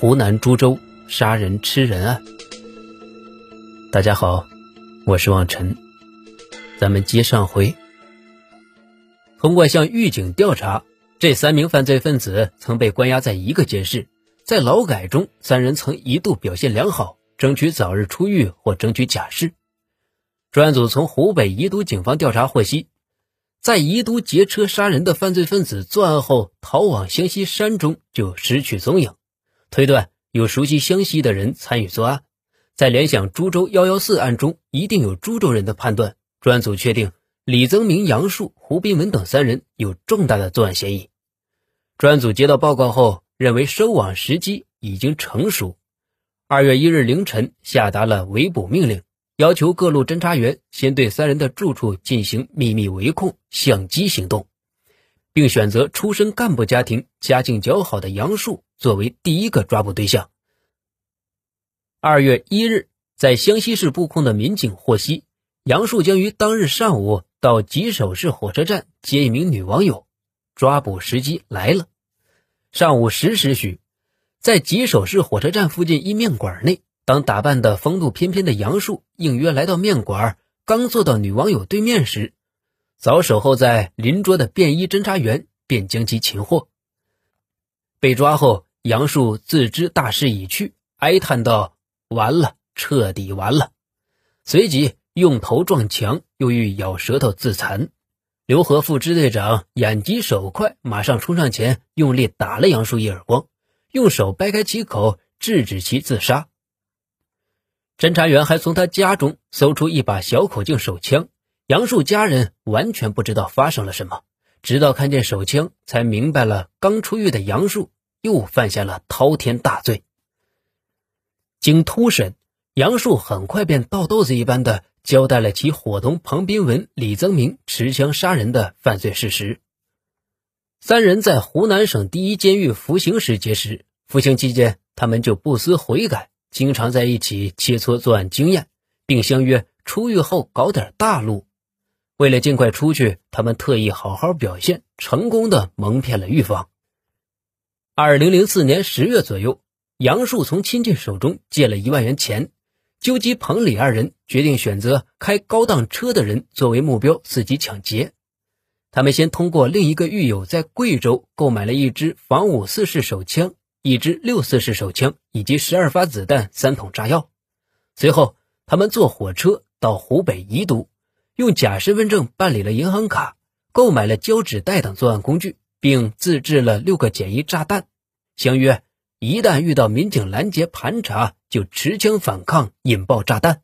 湖南株洲杀人吃人案。大家好，我是望尘。咱们接上回，通过向狱警调查，这三名犯罪分子曾被关押在一个监室，在劳改中，三人曾一度表现良好，争取早日出狱或争取假释。专案组从湖北宜都警方调查获悉，在宜都劫车杀人的犯罪分子作案后逃往湘西山中就失去踪影。推断有熟悉湘西的人参与作案，在联想株洲幺幺四案中一定有株洲人的判断，专案组确定李增明、杨树、胡斌文等三人有重大的作案嫌疑。专案组接到报告后，认为收网时机已经成熟。二月一日凌晨，下达了围捕命令，要求各路侦查员先对三人的住处进行秘密围控、相机行动。并选择出身干部家庭、家境较好的杨树作为第一个抓捕对象。二月一日，在湘西市布控的民警获悉，杨树将于当日上午到吉首市火车站接一名女网友，抓捕时机来了。上午十时许，在吉首市火车站附近一面馆内，当打扮的风度翩翩的杨树应约来到面馆，刚坐到女网友对面时。早守候在邻桌的便衣侦查员便将其擒获。被抓后，杨树自知大势已去，哀叹道：“完了，彻底完了。”随即用头撞墙，又欲咬舌头自残。刘和副支队长眼疾手快，马上冲上前，用力打了杨树一耳光，用手掰开其口，制止其自杀。侦查员还从他家中搜出一把小口径手枪。杨树家人完全不知道发生了什么，直到看见手枪，才明白了刚出狱的杨树又犯下了滔天大罪。经突审，杨树很快便倒豆子一般的交代了其伙同彭斌文、李增明持枪杀人的犯罪事实。三人在湖南省第一监狱服刑时结识，服刑期间他们就不思悔改，经常在一起切磋作案经验，并相约出狱后搞点大路。为了尽快出去，他们特意好好表现，成功的蒙骗了狱方。二零零四年十月左右，杨树从亲戚手中借了一万元钱，纠集彭李二人，决定选择开高档车的人作为目标，伺机抢劫。他们先通过另一个狱友在贵州购买了一支仿五四式手枪、一支六四式手枪以及十二发子弹、三桶炸药。随后，他们坐火车到湖北宜都。用假身份证办理了银行卡，购买了胶纸袋等作案工具，并自制了六个简易炸弹，相约一旦遇到民警拦截盘查，就持枪反抗，引爆炸弹。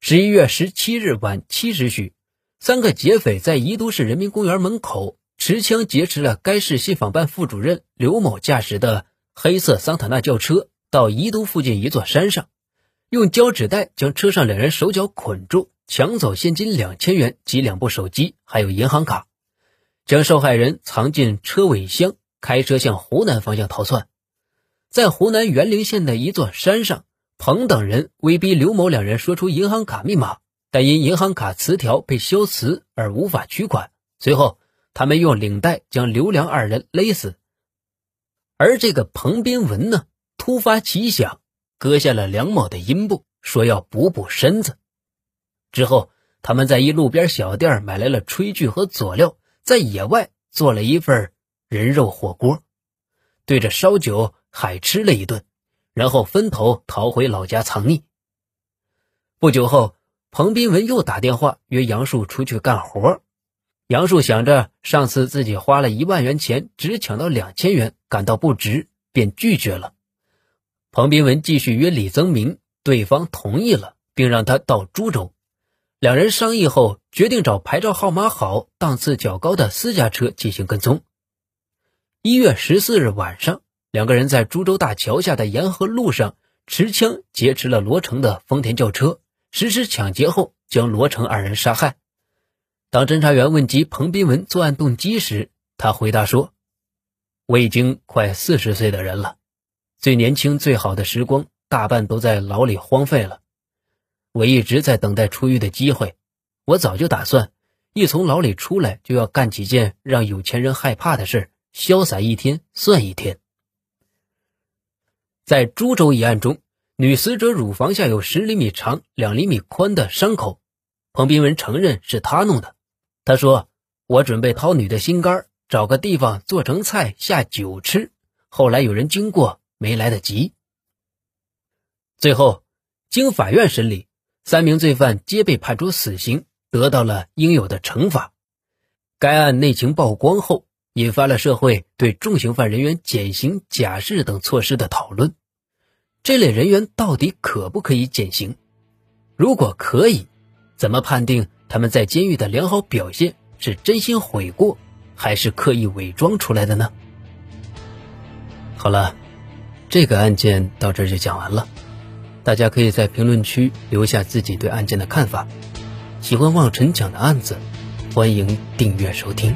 十一月十七日晚七时许，三个劫匪在宜都市人民公园门口持枪劫持了该市信访办副主任刘某驾驶的黑色桑塔纳轿车，到宜都附近一座山上，用胶纸袋将车上两人手脚捆住。抢走现金两千元及两部手机，还有银行卡，将受害人藏进车尾箱，开车向湖南方向逃窜。在湖南沅陵县的一座山上，彭等人威逼刘某两人说出银行卡密码，但因银行卡磁条被消磁而无法取款。随后，他们用领带将刘良二人勒死。而这个彭斌文呢，突发奇想，割下了梁某的阴部，说要补补身子。之后，他们在一路边小店买来了炊具和佐料，在野外做了一份人肉火锅，对着烧酒海吃了一顿，然后分头逃回老家藏匿。不久后，彭斌文又打电话约杨树出去干活。杨树想着上次自己花了一万元钱，只抢到两千元，感到不值，便拒绝了。彭斌文继续约李增明，对方同意了，并让他到株洲。两人商议后，决定找牌照号码好、档次较高的私家车进行跟踪。一月十四日晚上，两个人在株洲大桥下的沿河路上持枪劫持了罗成的丰田轿车，实施抢劫后将罗成二人杀害。当侦查员问及彭斌文作案动机时，他回答说：“我已经快四十岁的人了，最年轻、最好的时光大半都在牢里荒废了。”我一直在等待出狱的机会，我早就打算，一从牢里出来就要干几件让有钱人害怕的事，潇洒一天算一天。在株洲一案中，女死者乳房下有十厘米长、两厘米宽的伤口，彭斌文承认是他弄的。他说：“我准备掏女的心肝，找个地方做成菜下酒吃。后来有人经过，没来得及。”最后，经法院审理，三名罪犯皆被判处死刑，得到了应有的惩罚。该案内情曝光后，引发了社会对重刑犯人员减刑、假释等措施的讨论。这类人员到底可不可以减刑？如果可以，怎么判定他们在监狱的良好表现是真心悔过，还是刻意伪装出来的呢？好了，这个案件到这就讲完了。大家可以在评论区留下自己对案件的看法。喜欢望尘讲的案子。欢迎订阅收听。